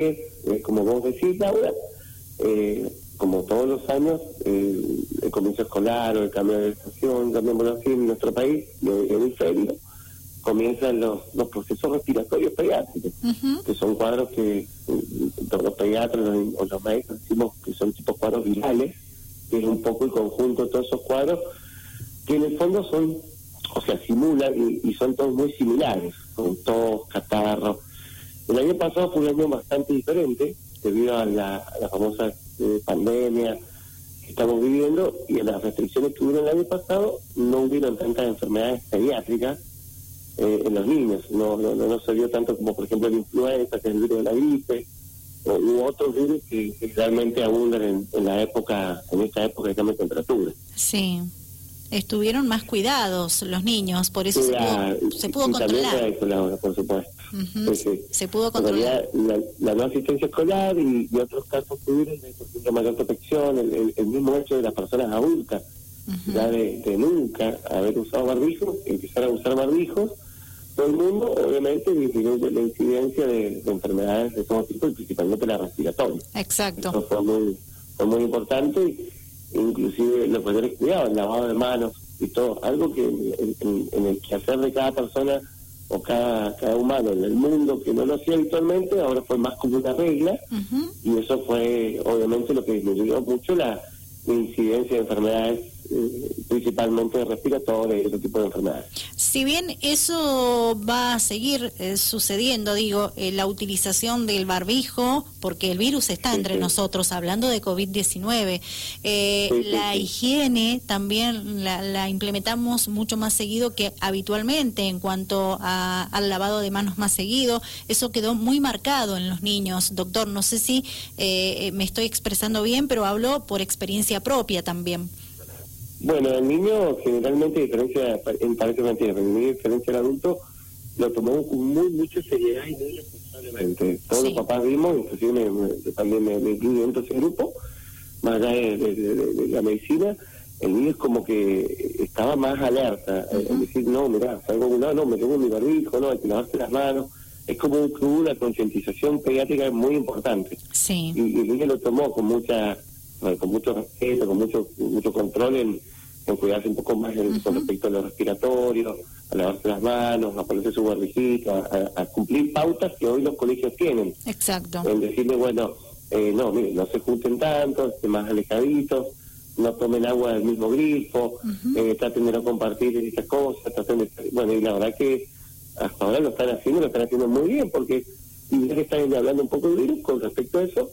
eh, como vos decís, Laura, eh, como todos los años, el comienzo escolar o el cambio de estación, llamémoslo así, en nuestro país, en el hemisferio, comienzan los, los procesos respiratorios pediátricos, que son cuadros que todos los pediatras o los maestros decimos que son tipos cuadros virales, que es un poco el conjunto de todos esos cuadros, que en el fondo son, o sea, simulan y, son todos muy similares, con tos, catarro. El año pasado fue un año bastante diferente, debido a la, famosa eh, pandemia que estamos viviendo y a las restricciones que hubo el año pasado, no hubieron tantas enfermedades pediátricas eh, en los niños. No, no, no, se vio tanto como, por ejemplo, la influenza, que es el virus de la gripe, u otros virus que, realmente abundan en, la época, en esta época de cambio de temperatura. Sí. Estuvieron más cuidados los niños, por eso se pudo, se pudo controlar. por supuesto. Se pudo controlar. La, no asistencia escolar y, otros casos tuvieron, por ejemplo, mayor protección, el, mismo hecho de las personas adultas, ya de, de, nunca haber usado barbijos, empezar a usar barbijos, todo el mundo, obviamente, disminuye la incidencia de, enfermedades de todo tipo, y principalmente la respiratoria. Exacto. Eso fue muy, fue muy importante, inclusive los mayores cuidados, el lavado de manos y todo, algo que en, en, el quehacer de cada persona o cada, cada humano en el mundo que no lo hacía habitualmente, ahora fue más como una regla, y eso fue obviamente lo que disminuyó mucho la incidencia de enfermedades eh, principalmente respiratorias y ese tipo de enfermedades. Si bien eso va a seguir eh, sucediendo, digo, eh, la utilización del barbijo, porque el virus está entre nosotros, hablando de COVID-19, la higiene también la, implementamos mucho más seguido que habitualmente en cuanto al lavado de manos más seguido. Eso quedó muy marcado en los niños. Doctor, no sé si me estoy expresando bien, pero hablo por experiencia propia también. Bueno, el niño generalmente, diferencia, en parece mentira, pero el niño, diferencia del adulto, lo tomó con muy mucha seriedad y muy responsablemente. Todos los papás vimos, inclusive también me, incluyo dentro de ese grupo, más allá de, la medicina, el niño es como que estaba más alerta, es decir, no, mira, salgo un lado, no, me tengo mi barbijo, no, hay que lavarse las manos. Es como un, una concientización pediátrica muy importante. Sí. Y, y el niño lo tomó con mucha con mucho respeto, con mucho mucho control en, cuidarse un poco más con respecto a lo respiratorio, a lavarse las manos, a ponerse su barbijito, a, cumplir pautas que hoy los colegios tienen. Exacto. En decirle, bueno, eh, no, mire, no se junten tanto, estén más alejaditos, no tomen agua del mismo grifo, eh, traten de no compartir esas cosas, traten de... Bueno, y la verdad que hasta ahora lo están haciendo, lo están haciendo muy bien, porque ya que están hablando un poco de virus con respecto a eso,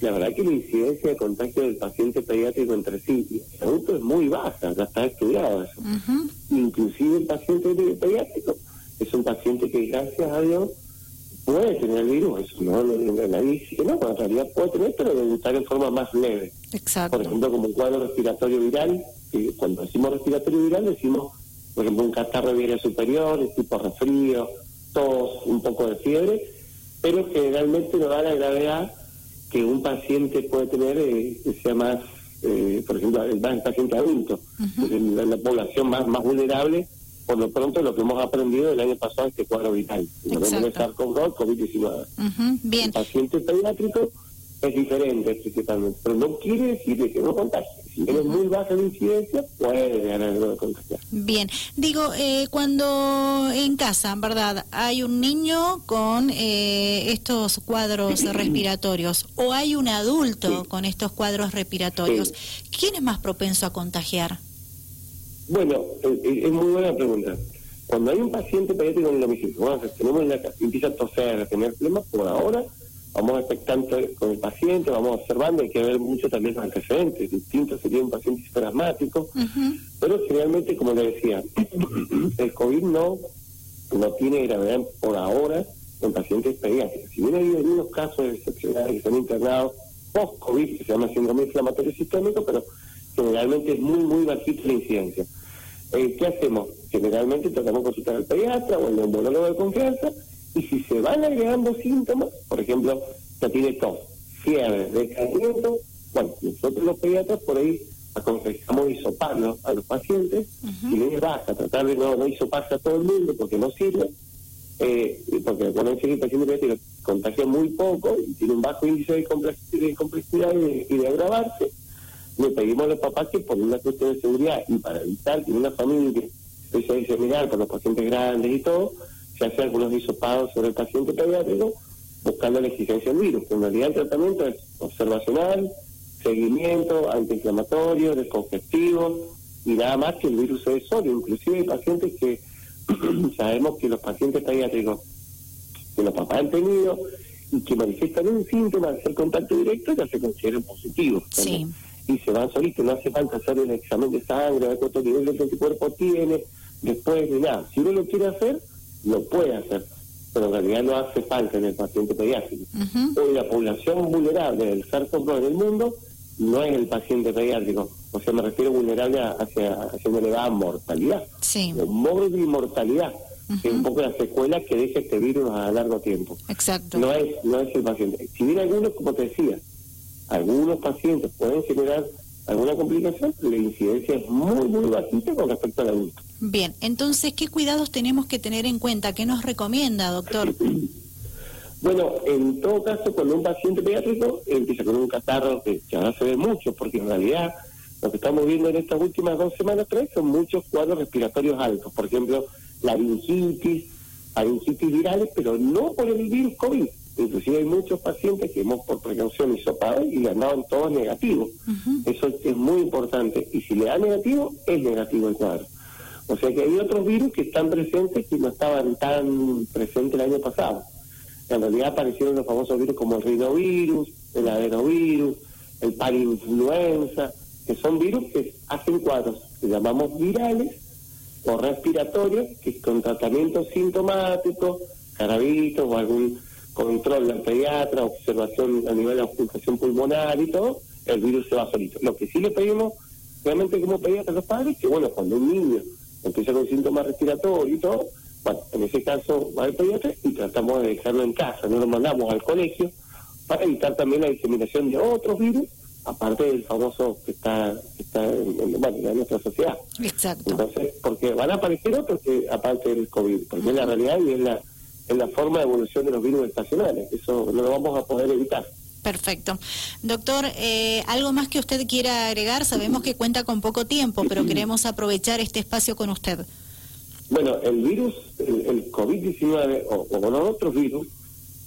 la verdad que la incidencia de contagio del paciente pediátrico entre sí y el adulto es muy baja, ya está estudiado eso. Inclusive el paciente pediátrico es un paciente que gracias a Dios puede tener el virus, eso no, nadie dice que no, en realidad puede tener, pero de estar en forma más leve. Exacto. Por ejemplo, como un cuadro respiratorio viral, que cuando decimos respiratorio viral decimos, por ejemplo, un catarro de vía superior, tipo resfrío, tos, un poco de fiebre, pero generalmente no da la gravedad que un paciente puede tener eh, que sea más, eh, por ejemplo, el, paciente adulto, la, población más, más vulnerable, por lo pronto lo que hemos aprendido el año pasado este cuadro vital, COVID-19. Bien. El paciente pediátrico es diferente principalmente, pero no quiere decir que no contagie. Tiene muy baja la incidencia, puede ganar de contagiar. Bien, digo, eh, cuando en casa, ¿verdad? Hay un niño con eh, estos cuadros respiratorios o hay un adulto con estos cuadros respiratorios, ¿quién es más propenso a contagiar? Bueno, eh, es muy buena pregunta. Cuando hay un paciente pediátrico en el domicilio, bueno, tenemos la, empieza a toser, a tener problemas, por ahora vamos expectantes con el paciente, vamos observando, hay que ver mucho también los antecedentes, distintos sería un paciente hiperasmático, pero generalmente, como le decía, el COVID no, no tiene gravedad por ahora en pacientes pediátricos. Si bien hay algunos casos excepcionales que están internados post-COVID, que se llama síndrome inflamatorio sistémico, pero generalmente es muy, muy bajita la incidencia. Eh, ¿Qué hacemos? Generalmente tratamos de consultar al pediatra o al neumólogo de confianza y si se van agregando síntomas, por ejemplo, ya tiene tos, fiebre, decaimiento, bueno, nosotros los pediatras por ahí aconsejamos hisoparlo a los pacientes y les baja, tratar de no, no hisoparse a todo el mundo porque no sirve, eh, porque bueno, el paciente pediátrico contagian muy poco y tienen un bajo índice de complejidad y de, agravarse, le pedimos a los papás que por una cuestión de seguridad y para evitar que una familia empiece a diseminar con los pacientes grandes y todo, se hace algunos disopados sobre el paciente pediátrico buscando la existencia del virus. En realidad el tratamiento es observacional, seguimiento, antiinflamatorio, descongestivo y nada más que el virus es solo. Inclusive hay pacientes que sabemos que los pacientes pediátricos que los papás han tenido y que manifiestan un síntoma de hacer contacto directo ya se consideran positivos. Y se van solitos, no hace falta hacer el examen de sangre, ver cuánto nivel de anticuerpo tiene, después de nada. Si uno lo quiere hacer, lo puede hacer, pero en realidad no hace falta en el paciente pediátrico. Hoy la población vulnerable del SARS-CoV en el mundo no es el paciente pediátrico, o sea, me refiero vulnerable hacia, hacia una elevada mortalidad, sí. móvil y mortalidad, que es un poco la secuela que deja este virus a largo tiempo. Exacto. No es, no es el paciente. Si bien algunos, como te decía, algunos pacientes pueden generar alguna complicación, la incidencia es muy, muy bajita con respecto al adulto. Bien, entonces, ¿qué cuidados tenemos que tener en cuenta? ¿Qué nos recomienda, doctor? Bueno, en todo caso, cuando un paciente pediátrico empieza con un catarro que ya se ve mucho, porque en realidad lo que estamos viendo en estas últimas dos semanas, tres, son muchos cuadros respiratorios altos. Por ejemplo, laringitis, laringitis virales, pero no por el virus COVID. Inclusive hay muchos pacientes que hemos por precaución hisopado y le andaban todos negativos. Eso es muy importante. Y si le da negativo, es negativo el cuadro. O sea que hay otros virus que están presentes que no estaban tan presentes el año pasado en realidad aparecieron los famosos virus como el rinovirus, el adenovirus, el parinfluenza, que son virus que hacen cuadros que llamamos virales o respiratorios, que con tratamiento sintomático, carabitos o algún control del pediatra, observación a nivel de ocultación pulmonar y todo, el virus se va solito. Lo que sí le pedimos, realmente como pediatra a los padres, que bueno, cuando un niño empieza con síntomas respiratorios y todo, bueno, en ese caso va al pediatra y tratamos de dejarlo en casa, no lo mandamos al colegio para evitar también la diseminación de otros virus, aparte del famoso que está, está en, nuestra sociedad. Exacto. Entonces, porque van a aparecer otros que aparte del COVID, porque es la realidad y es la, es la forma de evolución de los virus estacionales, eso no lo vamos a poder evitar. Perfecto. Doctor, eh, ¿algo más que usted quiera agregar? Sabemos que cuenta con poco tiempo, pero queremos aprovechar este espacio con usted. Bueno, el virus, el, COVID-19 o, los otros virus,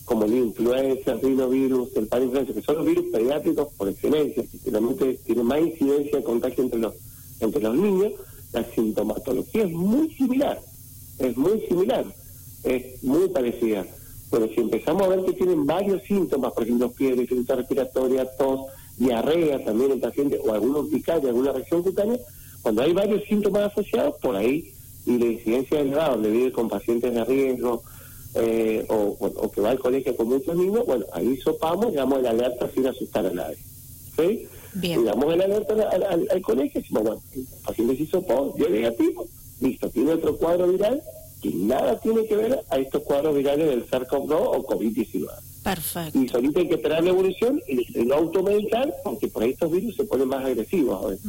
como el influenza, el rinovirus, el parinfluenza, que son los virus pediátricos por excelencia, que realmente tienen más incidencia de contagio entre los, entre los niños, la sintomatología es muy similar, es muy similar, es muy parecida. Pero si empezamos a ver que tienen varios síntomas, por ejemplo, fiebre, dificultad respiratoria, tos, diarrea también en el paciente, o algunos picales, alguna reacción cutánea, cuando hay varios síntomas asociados, por ahí y la incidencia del grado donde vive con pacientes de riesgo eh, o, que va al colegio con muchos niños, bueno, ahí sopamos y damos el alerta sin asustar a nadie. ¿Sí? Bien. Y damos el alerta al, colegio y decimos, bueno, el paciente se hisopó, dio negativo, listo, tiene otro cuadro viral que nada tiene que ver a estos cuadros virales del SARS-CoV-2 o COVID-19. Perfecto. Y solito hay que esperar la evolución y no automedicar porque por ahí estos virus se ponen más agresivos.